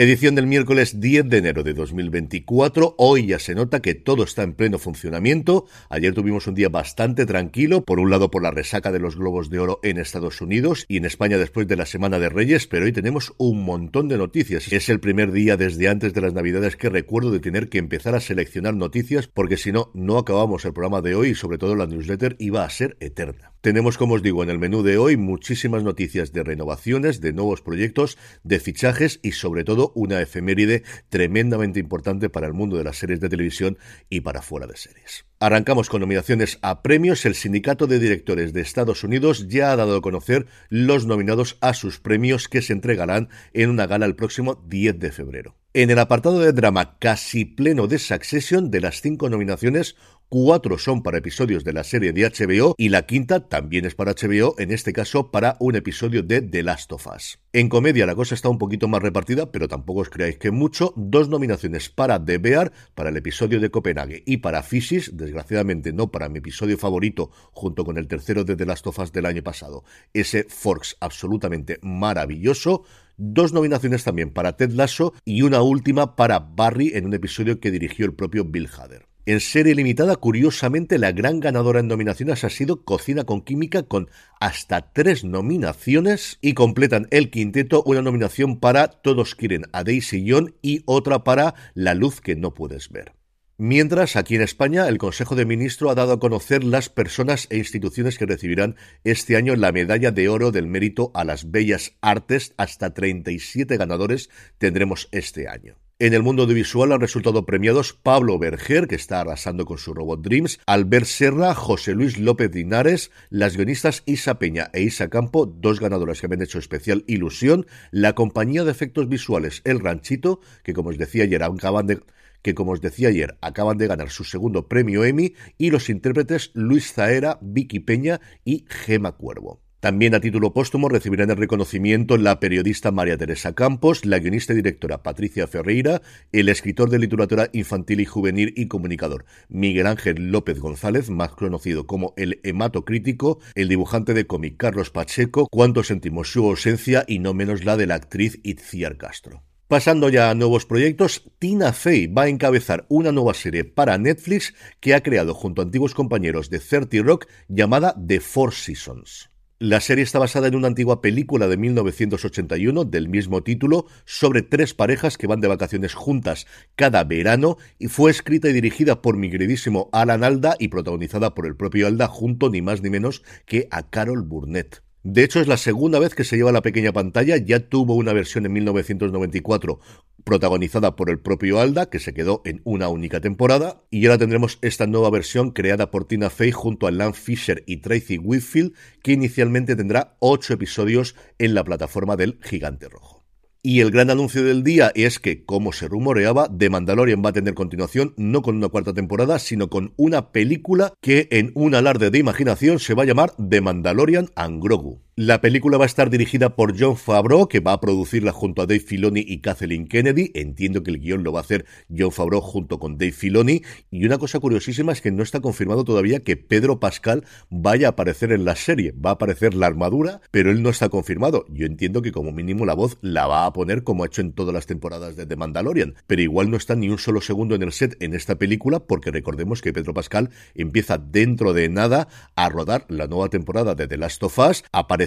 Edición del miércoles 10 de enero de 2024. Hoy ya se nota que todo está en pleno funcionamiento. Ayer tuvimos un día bastante tranquilo, por un lado por la resaca de los Globos de Oro en Estados Unidos y en España después de la Semana de Reyes, pero hoy tenemos un montón de noticias. Es el primer día desde antes de las Navidades que recuerdo de tener que empezar a seleccionar noticias porque si no, no acabamos el programa de hoy y sobre todo la newsletter iba a ser eterna. Tenemos, como os digo, en el menú de hoy muchísimas noticias de renovaciones, de nuevos proyectos, de fichajes y sobre todo una efeméride tremendamente importante para el mundo de las series de televisión y para fuera de series. Arrancamos con nominaciones a premios. El Sindicato de Directores de Estados Unidos ya ha dado a conocer los nominados a sus premios que se entregarán en una gala el próximo 10 de febrero. En el apartado de drama casi pleno de Succession, de las cinco nominaciones, cuatro son para episodios de la serie de HBO y la quinta también es para HBO, en este caso para un episodio de The Last of Us. En comedia la cosa está un poquito más repartida, pero tampoco os creáis que mucho. Dos nominaciones para The Bear, para el episodio de Copenhague, y para Fishes, desgraciadamente no para mi episodio favorito, junto con el tercero de The Last of Us del año pasado. Ese Forks absolutamente maravilloso. Dos nominaciones también para Ted Lasso y una última para Barry en un episodio que dirigió el propio Bill Hader. En serie limitada, curiosamente, la gran ganadora en nominaciones ha sido Cocina con Química, con hasta tres nominaciones y completan el quinteto una nominación para Todos quieren a Daisy Young y otra para La luz que no puedes ver. Mientras, aquí en España, el Consejo de Ministros ha dado a conocer las personas e instituciones que recibirán este año la medalla de oro del mérito a las bellas artes. Hasta 37 ganadores tendremos este año. En el mundo audiovisual han resultado premiados Pablo Berger, que está arrasando con su Robot Dreams, Albert Serra, José Luis López Dinares, las guionistas Isa Peña e Isa Campo, dos ganadoras que habían hecho especial ilusión, la compañía de efectos visuales El Ranchito, que como os decía ayer acaban de que como os decía ayer acaban de ganar su segundo premio Emmy, y los intérpretes Luis Zaera, Vicky Peña y Gema Cuervo. También a título póstumo recibirán el reconocimiento la periodista María Teresa Campos, la guionista y directora Patricia Ferreira, el escritor de literatura infantil y juvenil y comunicador Miguel Ángel López González, más conocido como el hematocrítico, el dibujante de cómic Carlos Pacheco, cuánto sentimos su ausencia y no menos la de la actriz Itziar Castro. Pasando ya a nuevos proyectos, Tina Fey va a encabezar una nueva serie para Netflix que ha creado junto a antiguos compañeros de 30 Rock llamada The Four Seasons. La serie está basada en una antigua película de 1981 del mismo título sobre tres parejas que van de vacaciones juntas cada verano y fue escrita y dirigida por mi queridísimo Alan Alda y protagonizada por el propio Alda junto ni más ni menos que a Carol Burnett. De hecho, es la segunda vez que se lleva la pequeña pantalla. Ya tuvo una versión en 1994 protagonizada por el propio Alda, que se quedó en una única temporada, y ahora tendremos esta nueva versión creada por Tina Fey junto a Lan Fisher y Tracy Whitfield, que inicialmente tendrá ocho episodios en la plataforma del Gigante Rojo. Y el gran anuncio del día es que, como se rumoreaba, The Mandalorian va a tener continuación no con una cuarta temporada, sino con una película que en un alarde de imaginación se va a llamar The Mandalorian and Grogu. La película va a estar dirigida por John Favreau, que va a producirla junto a Dave Filoni y Kathleen Kennedy. Entiendo que el guion lo va a hacer John Favreau junto con Dave Filoni. Y una cosa curiosísima es que no está confirmado todavía que Pedro Pascal vaya a aparecer en la serie. Va a aparecer la armadura, pero él no está confirmado. Yo entiendo que como mínimo la voz la va a poner como ha hecho en todas las temporadas de The Mandalorian. Pero igual no está ni un solo segundo en el set en esta película, porque recordemos que Pedro Pascal empieza dentro de nada a rodar la nueva temporada de The Last of Us.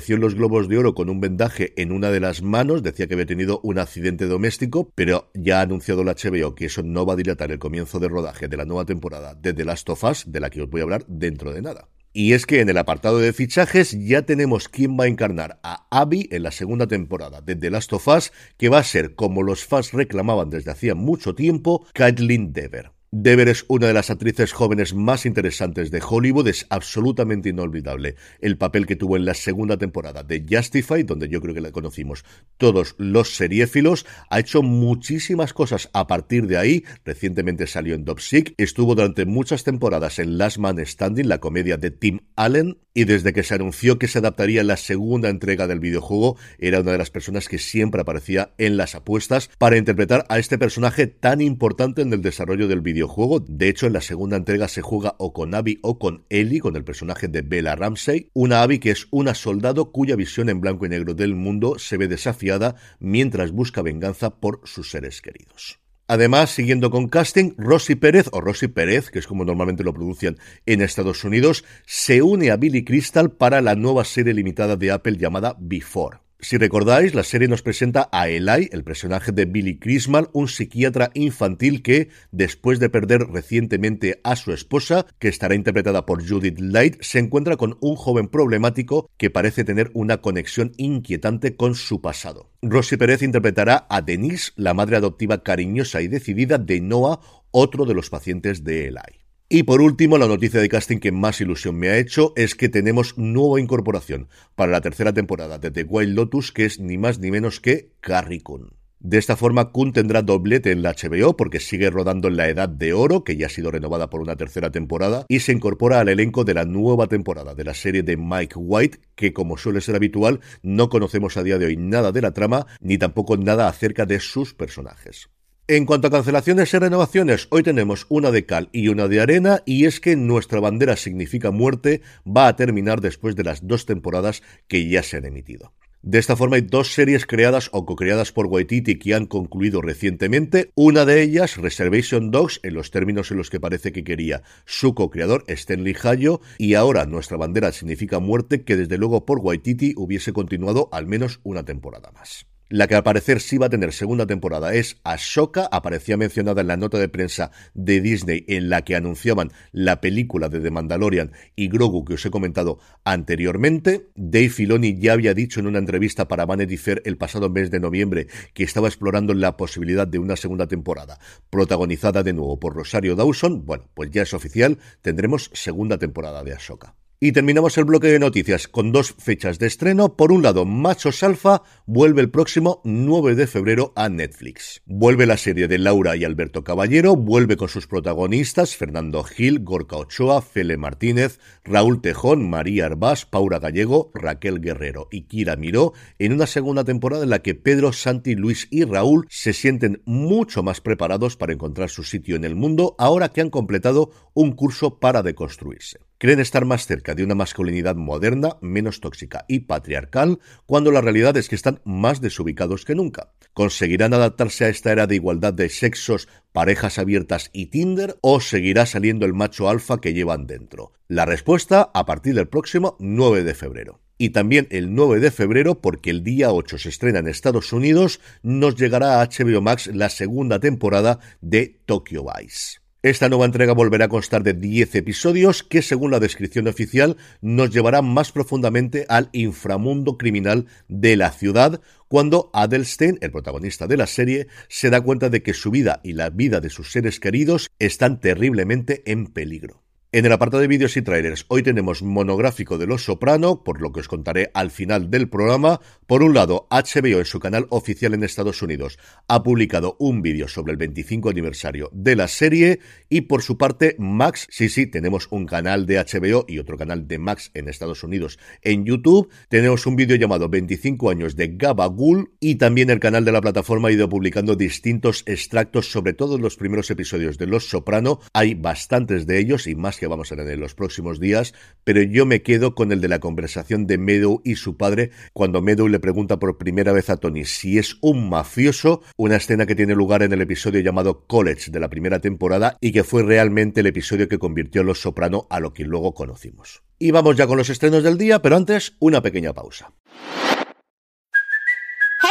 Los Globos de Oro con un vendaje en una de las manos, decía que había tenido un accidente doméstico, pero ya ha anunciado la HBO que eso no va a dilatar el comienzo de rodaje de la nueva temporada de The Last of Us, de la que os voy a hablar dentro de nada. Y es que en el apartado de fichajes ya tenemos quién va a encarnar a Abby en la segunda temporada de The Last of Us, que va a ser, como los fans reclamaban desde hacía mucho tiempo, Caitlin Dever. Dever es una de las actrices jóvenes más interesantes de Hollywood, es absolutamente inolvidable el papel que tuvo en la segunda temporada de Justify, donde yo creo que la conocimos todos los seriéfilos, ha hecho muchísimas cosas a partir de ahí, recientemente salió en Sick, estuvo durante muchas temporadas en Last Man Standing, la comedia de Tim Allen, y desde que se anunció que se adaptaría la segunda entrega del videojuego, era una de las personas que siempre aparecía en las apuestas para interpretar a este personaje tan importante en el desarrollo del videojuego juego. De hecho, en la segunda entrega se juega o con Abby o con Ellie, con el personaje de Bella Ramsey. Una Abby que es una soldado cuya visión en blanco y negro del mundo se ve desafiada mientras busca venganza por sus seres queridos. Además, siguiendo con casting, Rosy Pérez, o Rosy Pérez, que es como normalmente lo producen en Estados Unidos, se une a Billy Crystal para la nueva serie limitada de Apple llamada Before. Si recordáis, la serie nos presenta a Eli, el personaje de Billy Crismal, un psiquiatra infantil que, después de perder recientemente a su esposa, que estará interpretada por Judith Light, se encuentra con un joven problemático que parece tener una conexión inquietante con su pasado. Rosy Pérez interpretará a Denise, la madre adoptiva cariñosa y decidida de Noah, otro de los pacientes de Eli. Y por último, la noticia de casting que más ilusión me ha hecho es que tenemos nueva incorporación para la tercera temporada de The Wild Lotus, que es ni más ni menos que Carrie Coon. De esta forma, Kun tendrá doblete en la HBO porque sigue rodando en la Edad de Oro, que ya ha sido renovada por una tercera temporada, y se incorpora al elenco de la nueva temporada de la serie de Mike White, que como suele ser habitual, no conocemos a día de hoy nada de la trama, ni tampoco nada acerca de sus personajes. En cuanto a cancelaciones y renovaciones, hoy tenemos una de cal y una de arena, y es que nuestra bandera significa muerte va a terminar después de las dos temporadas que ya se han emitido. De esta forma hay dos series creadas o co-creadas por Waititi que han concluido recientemente. Una de ellas, Reservation Dogs, en los términos en los que parece que quería su co-creador, Stanley Hayo, y ahora nuestra bandera significa muerte, que desde luego por Waititi hubiese continuado al menos una temporada más. La que al parecer sí va a tener segunda temporada es Ashoka, aparecía mencionada en la nota de prensa de Disney en la que anunciaban la película de The Mandalorian y Grogu que os he comentado anteriormente. Dave Filoni ya había dicho en una entrevista para Vanity Fair el pasado mes de noviembre que estaba explorando la posibilidad de una segunda temporada protagonizada de nuevo por Rosario Dawson. Bueno, pues ya es oficial, tendremos segunda temporada de Ashoka. Y terminamos el bloque de noticias con dos fechas de estreno. Por un lado, Machos Alfa vuelve el próximo 9 de febrero a Netflix. Vuelve la serie de Laura y Alberto Caballero, vuelve con sus protagonistas Fernando Gil, Gorka Ochoa, Fele Martínez, Raúl Tejón, María Arbás, Paula Gallego, Raquel Guerrero y Kira Miró en una segunda temporada en la que Pedro, Santi, Luis y Raúl se sienten mucho más preparados para encontrar su sitio en el mundo ahora que han completado un curso para deconstruirse creen estar más cerca de una masculinidad moderna, menos tóxica y patriarcal, cuando la realidad es que están más desubicados que nunca. ¿Conseguirán adaptarse a esta era de igualdad de sexos, parejas abiertas y Tinder o seguirá saliendo el macho alfa que llevan dentro? La respuesta a partir del próximo 9 de febrero y también el 9 de febrero, porque el día 8 se estrena en Estados Unidos, nos llegará a HBO Max la segunda temporada de Tokyo Vice. Esta nueva entrega volverá a constar de 10 episodios que, según la descripción oficial, nos llevará más profundamente al inframundo criminal de la ciudad, cuando Adelstein, el protagonista de la serie, se da cuenta de que su vida y la vida de sus seres queridos están terriblemente en peligro. En el apartado de vídeos y trailers, hoy tenemos monográfico de Los Soprano, por lo que os contaré al final del programa. Por un lado, HBO en su canal oficial en Estados Unidos ha publicado un vídeo sobre el 25 aniversario de la serie y por su parte Max, sí, sí, tenemos un canal de HBO y otro canal de Max en Estados Unidos en YouTube. Tenemos un vídeo llamado 25 años de Gabagool y también el canal de la plataforma ha ido publicando distintos extractos sobre todos los primeros episodios de Los Soprano. Hay bastantes de ellos y más que vamos a tener en los próximos días, pero yo me quedo con el de la conversación de Meadow y su padre cuando Meadow le pregunta por primera vez a Tony si es un mafioso, una escena que tiene lugar en el episodio llamado College de la primera temporada y que fue realmente el episodio que convirtió a Los Soprano a lo que luego conocimos. Y vamos ya con los estrenos del día, pero antes una pequeña pausa.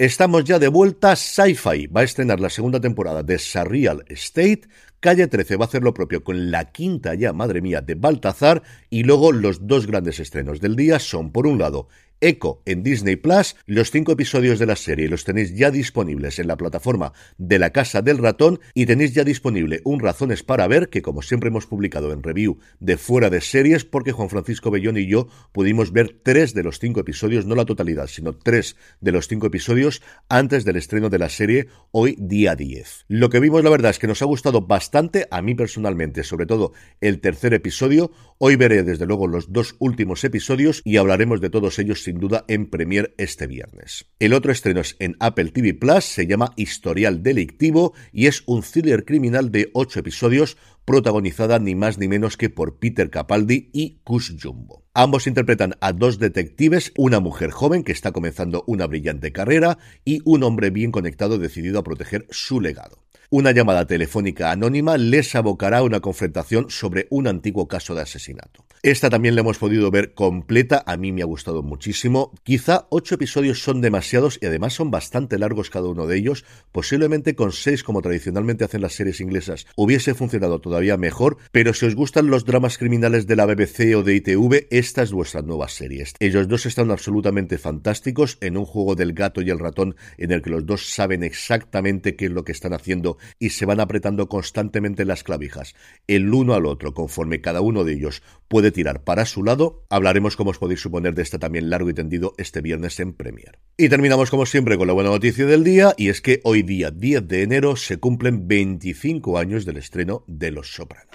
Estamos ya de vuelta. Sci-Fi va a estrenar la segunda temporada de Surreal State. Calle 13 va a hacer lo propio con la quinta ya, madre mía, de Baltazar. Y luego los dos grandes estrenos del día son, por un lado, Echo en Disney Plus. Los cinco episodios de la serie los tenéis ya disponibles en la plataforma de la Casa del Ratón y tenéis ya disponible un Razones para ver que como siempre hemos publicado en review de fuera de series porque Juan Francisco Bellón y yo pudimos ver tres de los cinco episodios, no la totalidad, sino tres de los cinco episodios antes del estreno de la serie hoy día 10. Lo que vimos la verdad es que nos ha gustado bastante, a mí personalmente, sobre todo el tercer episodio. Hoy veré desde luego los dos últimos episodios y hablaremos de todos ellos sin duda en Premier este viernes. El otro estreno es en Apple TV Plus, se llama Historial Delictivo y es un thriller criminal de ocho episodios protagonizada ni más ni menos que por Peter Capaldi y Kush Jumbo. Ambos interpretan a dos detectives, una mujer joven que está comenzando una brillante carrera y un hombre bien conectado decidido a proteger su legado. Una llamada telefónica anónima les abocará a una confrontación sobre un antiguo caso de asesinato. Esta también la hemos podido ver completa, a mí me ha gustado muchísimo. Quizá ocho episodios son demasiados y además son bastante largos cada uno de ellos. Posiblemente con seis, como tradicionalmente hacen las series inglesas, hubiese funcionado todavía mejor, pero si os gustan los dramas criminales de la BBC o de ITV, esta es vuestra nueva serie. Ellos dos están absolutamente fantásticos en un juego del gato y el ratón en el que los dos saben exactamente qué es lo que están haciendo y se van apretando constantemente las clavijas, el uno al otro, conforme cada uno de ellos puede tirar para su lado. Hablaremos, como os podéis suponer, de este también largo y tendido este viernes en Premier. Y terminamos, como siempre, con la buena noticia del día, y es que hoy día 10 de enero se cumplen 25 años del estreno de Los Sopranos.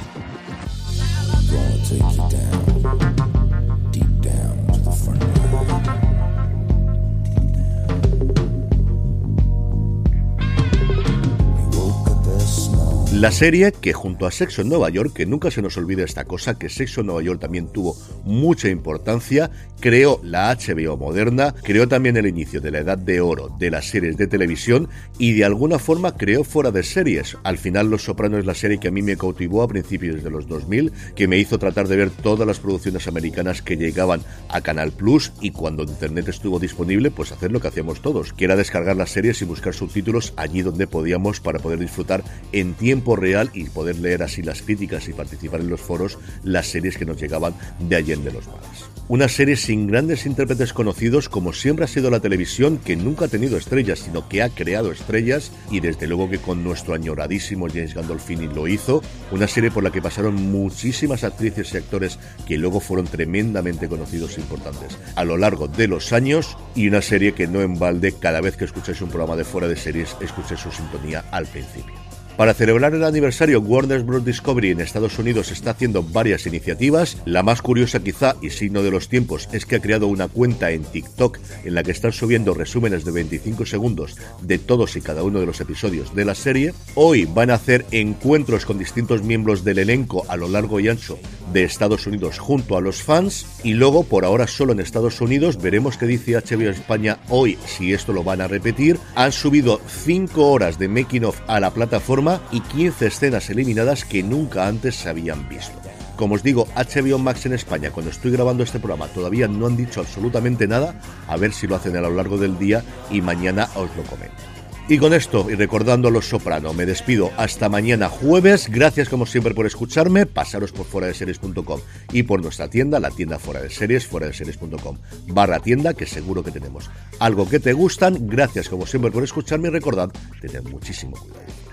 La serie que junto a Sexo en Nueva York, que nunca se nos olvide esta cosa, que Sexo en Nueva York también tuvo mucha importancia, creó la HBO moderna, creó también el inicio de la edad de oro de las series de televisión y de alguna forma creó fuera de series. Al final Los Sopranos es la serie que a mí me cautivó a principios de los 2000, que me hizo tratar de ver todas las producciones americanas que llegaban a Canal Plus y cuando Internet estuvo disponible, pues hacer lo que hacíamos todos, que era descargar las series y buscar subtítulos allí donde podíamos para poder disfrutar en tiempo real y poder leer así las críticas y participar en los foros las series que nos llegaban de Allende los Mares. Una serie sin grandes intérpretes conocidos como siempre ha sido la televisión que nunca ha tenido estrellas sino que ha creado estrellas y desde luego que con nuestro añoradísimo James Gandolfini lo hizo, una serie por la que pasaron muchísimas actrices y actores que luego fueron tremendamente conocidos e importantes a lo largo de los años y una serie que no en balde cada vez que escucháis un programa de fuera de series escuchéis su sintonía al principio. Para celebrar el aniversario, Warner Bros. Discovery en Estados Unidos está haciendo varias iniciativas. La más curiosa quizá y signo de los tiempos es que ha creado una cuenta en TikTok en la que están subiendo resúmenes de 25 segundos de todos y cada uno de los episodios de la serie. Hoy van a hacer encuentros con distintos miembros del elenco a lo largo y ancho de Estados Unidos junto a los fans y luego por ahora solo en Estados Unidos veremos qué dice HBO España hoy si esto lo van a repetir. Han subido 5 horas de making of a la y 15 escenas eliminadas que nunca antes se habían visto. Como os digo, HBO Max en España, cuando estoy grabando este programa, todavía no han dicho absolutamente nada, a ver si lo hacen a lo largo del día y mañana os lo comento. Y con esto, y recordando a los soprano, me despido hasta mañana jueves. Gracias como siempre por escucharme. Pasaros por fuera de series.com y por nuestra tienda, la tienda fuera de series, fuera de series.com barra tienda, que seguro que tenemos algo que te gustan. Gracias como siempre por escucharme y recordad, tened muchísimo cuidado.